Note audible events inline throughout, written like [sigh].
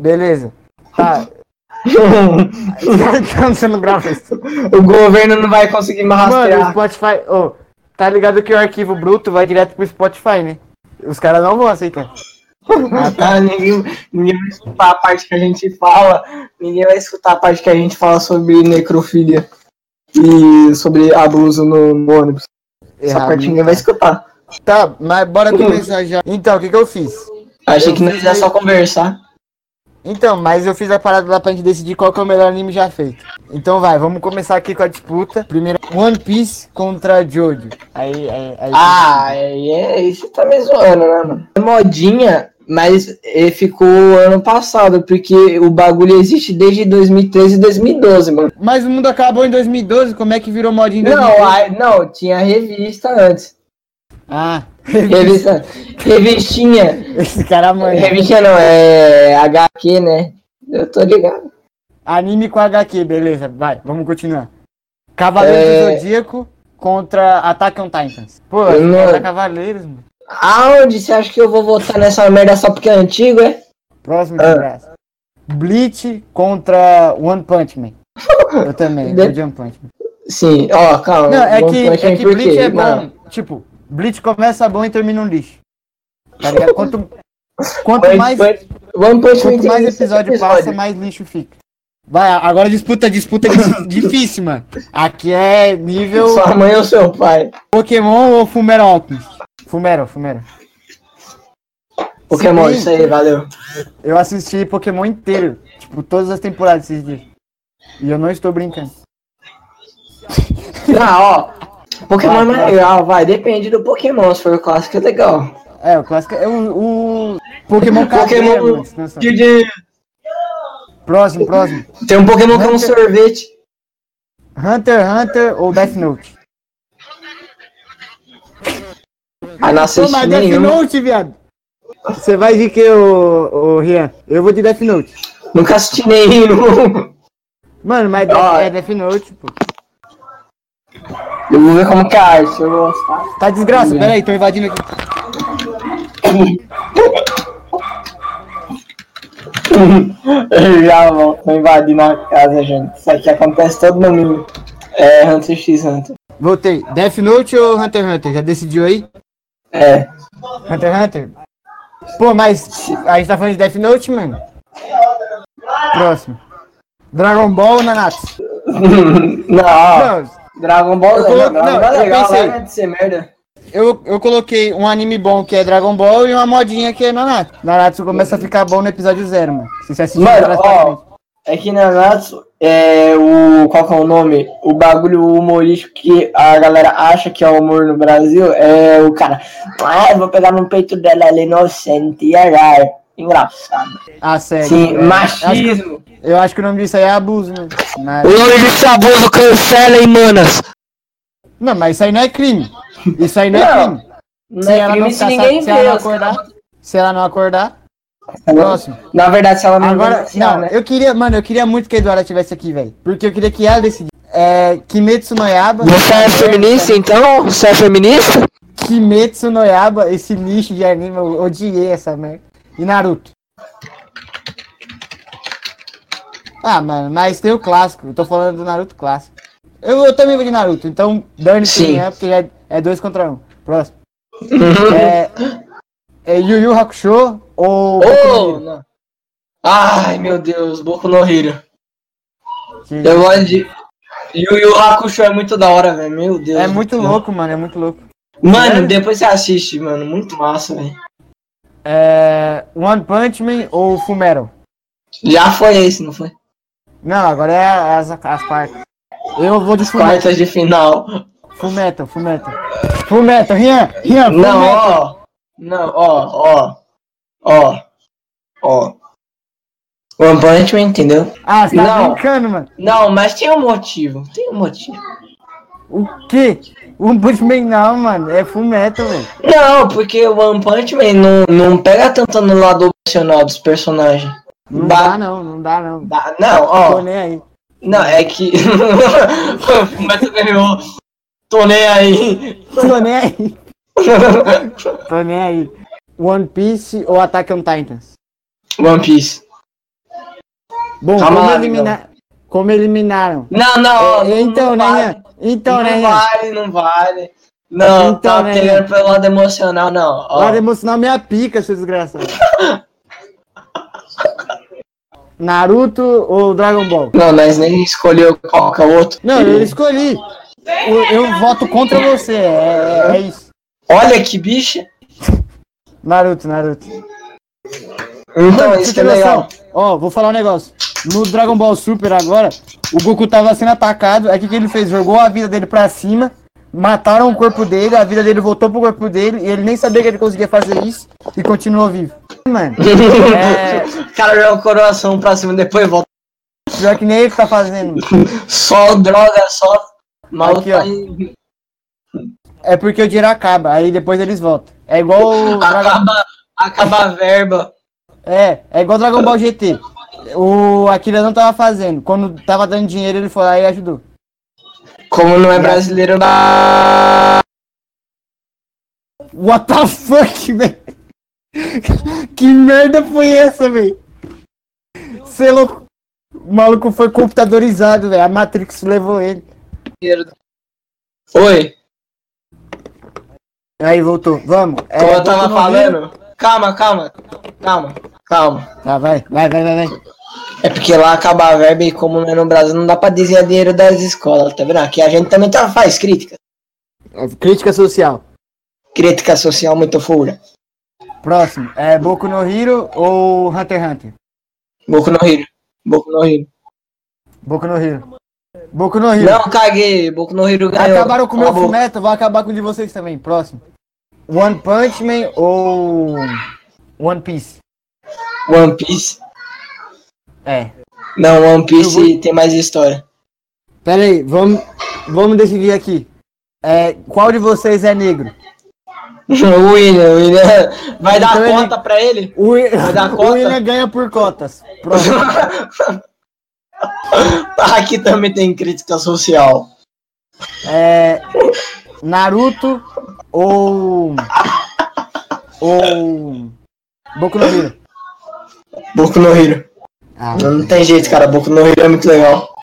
Beleza. Tá. Como [laughs] você não grava isso? o governo não vai conseguir me Mano, o rastrear. Spotify. Ô, tá ligado que o arquivo bruto vai direto pro Spotify, né? Os caras não vão aceitar. Ah, tá, ninguém, ninguém vai escutar a parte que a gente fala. Ninguém vai escutar a parte que a gente fala sobre necrofilia e sobre abuso no, no ônibus. Essa Errado, parte né? ninguém vai escutar. Tá, mas bora começar já. Então, o que que eu fiz? Achei Eu que não ia só conversar. Então, mas eu fiz a parada lá pra gente decidir qual que é o melhor anime já feito. Então vai, vamos começar aqui com a disputa. Primeiro, One Piece contra Jojo. Aí, aí, aí. Ah, é, é, isso tá me zoando, né, mano? É modinha, mas ele ficou ano passado, porque o bagulho existe desde 2013 e 2012, mano. Mas o mundo acabou em 2012, como é que virou modinha em 2012? Não, aí- não, tinha revista antes. Ah, Revista, revistinha. esse cara manja. Revistinha não, é HQ, né? Eu tô ligado. Anime com HQ, beleza, vai, vamos continuar. Cavaleiros É. do Zodíaco contra Attack on Titans. Pô, Eu não- Cavaleiros, mano. Aonde você acha que eu vou votar nessa merda só porque é antigo, é? Próximo Ah. Bleach contra One Punch Man. Eu também, [laughs] De- eu de One Punch Man. Sim, ó, calma. Não, é One que, Punch é que Bleach é bom. Não. Tipo, Bleach começa bom e termina um lixo. Tá ligado? Quanto, [laughs] quanto One mais, Punch Man quanto mais esse episódio passa, mais lixo fica. Vai, agora disputa, disputa dif- [laughs] difícil, mano. Aqui é nível Sua mãe ou seu pai? Pokémon ou Fumero Alchemist? Fumero, Fumero. Pokémon, Sim. isso aí, valeu. Eu assisti Pokémon inteiro. Tipo, todas as temporadas esses dias. E eu não estou brincando. [laughs] Ah, ó. Pokémon é legal, vai. Depende do Pokémon. Se for o clássico, é legal. É, o clássico é o, o Pokémon Pokémon. não sabe. Próximo, próximo. Tem um Pokémon que é um Hunter- sorvete. Hunter Hunter ou Death Note? Ah, não assisti mas Death. Note, viado. Você vai de que, ô, ô Rian? Eu vou de Death Note. Nunca assisti nenhum. Mano, mas Ó. é Death Note, pô. Eu vou ver como que é a arte, se eu gostar. Tá desgraça, pera aí, tô invadindo aqui. Eu já volto invadindo a casa, gente. Isso aqui acontece todo domingo. É Hunter x Hunter. Voltei. Death Note ou Hunter x Hunter? Já decidiu aí? É. Hunter x Hunter? Pô, mas a gente tá falando de Death Note, mano? Próximo. Dragon Ball ou Nanatsu? [laughs] não. Não, Dragon Ball Eu colo- não, Dragon não, Ball é eu legal, pensei. de ser merda. eu, eu coloquei um anime bom que é Dragon Ball e uma modinha que é Nanatsu. Nanatsu começa a ficar bom no episódio zero, mano. Se você assistir Mano, ó, é que na Natsu, é o. Qual que é o nome? O bagulho humorístico que a galera acha que é humor no Brasil é o cara. Ah, eu vou pegar no peito dela, ela é inocente, e aí, engraçado. Ah, sério. Sim, É, acho que- machismo. Eu acho que o nome disso aí é abuso, né? Mas- O nome desse abuso cancela, hein, manas? Não, mas isso aí não é crime. Isso aí não é Não, crime. Não Se é ela crime não se ninguém se ela vê. acordar, se ela não acordar, próximo. Na verdade, se ela não Agora, não, né? eu queria, mano, eu queria muito que a Eduarda tivesse aqui, velho. Porque eu queria que ela decidisse. É, Kimetsu no Yaba. Você é feminista, então? Você é feminista? Kimetsu no Yaba, esse lixo de anime, eu odiei essa merda. E Naruto. Ah, mano, mas tem o clássico. Eu tô falando do Naruto clássico. Eu, eu também vou de Naruto, então dane-se quem é, porque é, é dois contra um. Próximo. É, é Yu Yu Hakusho ou Oh. Ai, meu Deus, Boku no. Que- Eu gosto de. Yu Yu Hakusho é muito da hora, velho. Meu Deus. É muito céu. louco, mano, é muito louco. Mano, depois você assiste, mano. Muito massa, velho. É, One Punch Man ou Fumero? Já foi esse, não foi? Não, agora é as, as partes. Eu vou de Fullmetal. quartas de final. Fullmetal, Fullmetal. Fullmetal, Rian, Rian, Não, ó. Não, ó, ó. Ó. Ó. One Punch Man, entendeu? Ah, você tá Não. brincando, mano. Não, mas tem um motivo. Tem um motivo. O quê? One Punch Man não, mano. É Fullmetal, velho. Não, porque o One Punch Man não, não pega tanto no lado emocional dos personagens. Não Ba- dá não, não dá não. Dá- Não, Tô ó. nem aí. Não, é que. [laughs] Mas tu ganhou. Tô nem aí. Tô nem aí. Tô nem aí. One Piece ou Attack on Titans? One Piece. Bom, Calma como, lá, elimina... como eliminaram? Não, não. É, não então, né, vale. Ian? Então, não né, vale, não vale. Não, Então, tá né, Ian? pelo lado emocional, não. Ó, Lado emocional minha pica, seu desgraçado. [laughs] Naruto ou Dragon Ball? Não, nós nem escolheu qual que é o outro. Não, eu escolhi. Eu, eu voto contra você. É, é- é isso. Olha que bicha. Naruto, Naruto. Então, Mano, isso você que é legal. Ó, vou falar um negócio. No Dragon Ball Super agora, o Goku tava sendo atacado. Aí o que, que ele fez? Jogou a vida dele pra cima. Mataram o corpo dele, a vida dele voltou pro corpo dele. E ele nem sabia que ele conseguia fazer isso. E continuou vivo. Mano, [laughs] é. O cara joga o coração pra cima, depois volta. Pior que nem ele tá fazendo. Só droga, só. Mal Aqui, ó. tá em- É porque o dinheiro acaba. Aí depois eles voltam. É igual o Dragon... Acaba, acaba a verba. É, é igual Dragon Ball GT. O Akira não tava fazendo. Quando tava dando dinheiro, ele foi lá e ajudou. Como não é brasileiro, dá. What the fuck, [laughs] velho? Que merda foi essa, velho? Você é louco. O maluco foi computadorizado, velho. A Matrix levou ele. Oi, Aí voltou. Vamos. É, como eu tava falando. Calma, calma. Calma, calma. Tá, vai, vai, vai, vai, vai. É porque lá acaba a verba e como é no Brasil, não dá pra desviar dinheiro das escolas, tá vendo? Aqui a gente também tá, faz crítica. Crítica social. Crítica social muito fura. Próximo. É Boku no Hero ou Hunter x Hunter? Boku no Hero. Boku no Hero. Boku no Hero. Boku no Hero. Não, caguei. Boku no Hero ganhou. Acabaram com o meu fumeto, vou acabar com o de vocês também. Próximo. One Punch Man ou One Piece? One Piece. É. Não, One Piece vou- tem mais história. Pera aí, vamos, vamos decidir aqui. É, qual de vocês é negro? [laughs] o William, o William. Vai dar Então ele- conta pra ele? O, Wi- dar [laughs] o conta? William ganha por cotas. Pronto. [laughs] Aqui também tem crítica social. É, Naruto ou. Ou. Boku no Hero. Boku no Hero. Ah, Não tem jeito, cara. Boku no Hero é muito legal.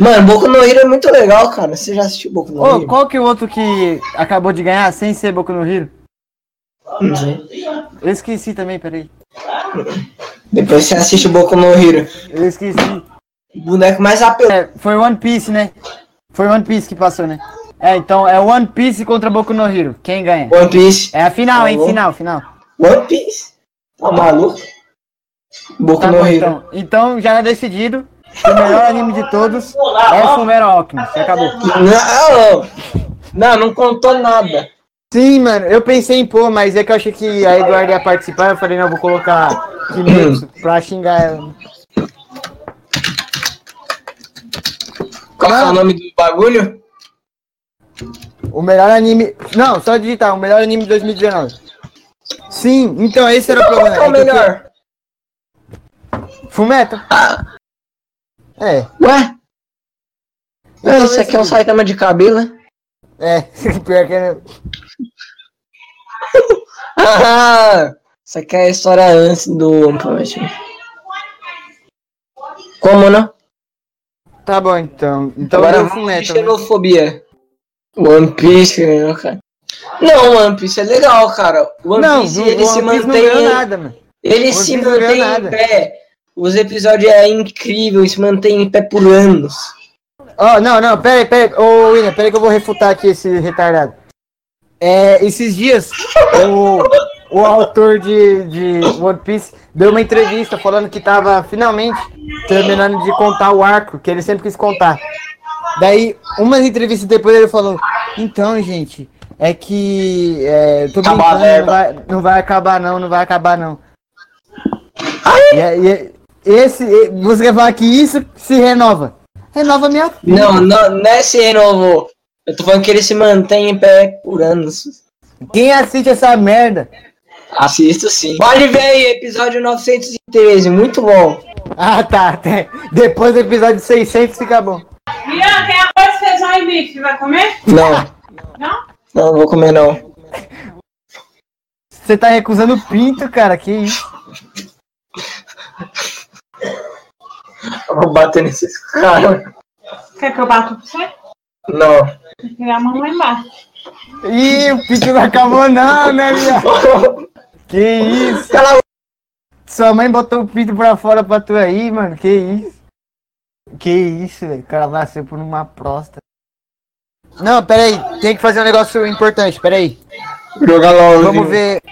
Mano, Boku no Hero é muito legal, cara. Você já assistiu Boku no Ô, Hero? qual que é o outro que acabou de ganhar sem ser Boku no Hero? Não sei. Eu esqueci também, peraí. Depois você assiste Boku no Hero. Eu esqueci. Boneco mais apelão. É, foi One Piece, né? Foi One Piece que passou, né? É, então é One Piece contra Boku no Hero. Quem ganha? One Piece. É a final, hein? Alô? Final, final. One Piece. Tá maluco? Boku Tá no bom, Hero. então. Então já é decidido. que O melhor anime de todos é Fumero Alchemist. Acabou. Não, não, não contou nada. Sim, mano. Eu pensei em pôr, mas é que eu achei que a Eduardo ia participar. Eu falei, não, eu vou colocar Kimetsu [clears throat] pra xingar ela. Qual é o nome do bagulho? O melhor anime. Não, só digitar. O melhor anime de 2019. Sim, então esse era o Qual problema. que é o é melhor? Fumeto. É, Ué? Então, Esse aqui é esse- Saitama de cabelo, né? é. [laughs] Pior que é. Ah, isso aqui é a história antes do One Punch Man. Como não? Tá bom, então. Então Agora de Fumeto. né? xenofobia. One Piece ganhou, cara. Não, One Piece é legal, cara. One Não, Piece ele One se Piece não mantém. ganhou nada, mano. Ele One se Piece não mantém em pé. Os episódios é incrível, se mantém em pé por anos. Ó, não, não, pera aí, pera aí. Ô, William, pera aí que eu vou refutar aqui esse retardado. É, esses dias, o, o autor de, de One Piece deu uma entrevista falando que tava finalmente terminando de contar o arco que ele sempre quis contar. Daí, umas entrevistas depois ele falou: Então, gente, é que. É, tô brincando, não verba." vai, não vai acabar, não, não vai acabar, não. E, é- e é- esse, você quer falar que isso se renova? Renova minha. Não, não, não é se renovou. Eu tô falando que ele se mantém em pé por anos. Quem assiste essa merda? Assisto sim. Pode ver aí, episódio 913, muito bom. Ah, tá. até- Depois do episódio 600 fica bom. Ian, tem arroz, feijão e bife. Vai comer? Não, Não? não, não vou comer não. Você tá recusando o pinto, cara. Que isso? Eu vou bater nesses caras. Quer que eu bato pra você? Não. Tem que dar a mão lá embaixo. Ih, o pique não acabou não, né, viado? Que isso? Cala Sua mãe botou o pinto pra fora pra tu aí, mano. Que isso? Que isso, velho. O cara nasceu por uma próstata. Não, pera aí. Tem que fazer um negócio importante. Pera aí. Joga LOL. Vamos ver.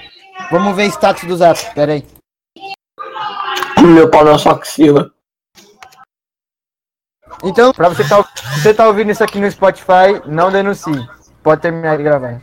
Vamos ver status do zap. Pera aí. Meu pau na sua axila. Então, pra você tá, você tá ouvindo isso aqui no Spotify, não denuncie. Pode terminar de gravar.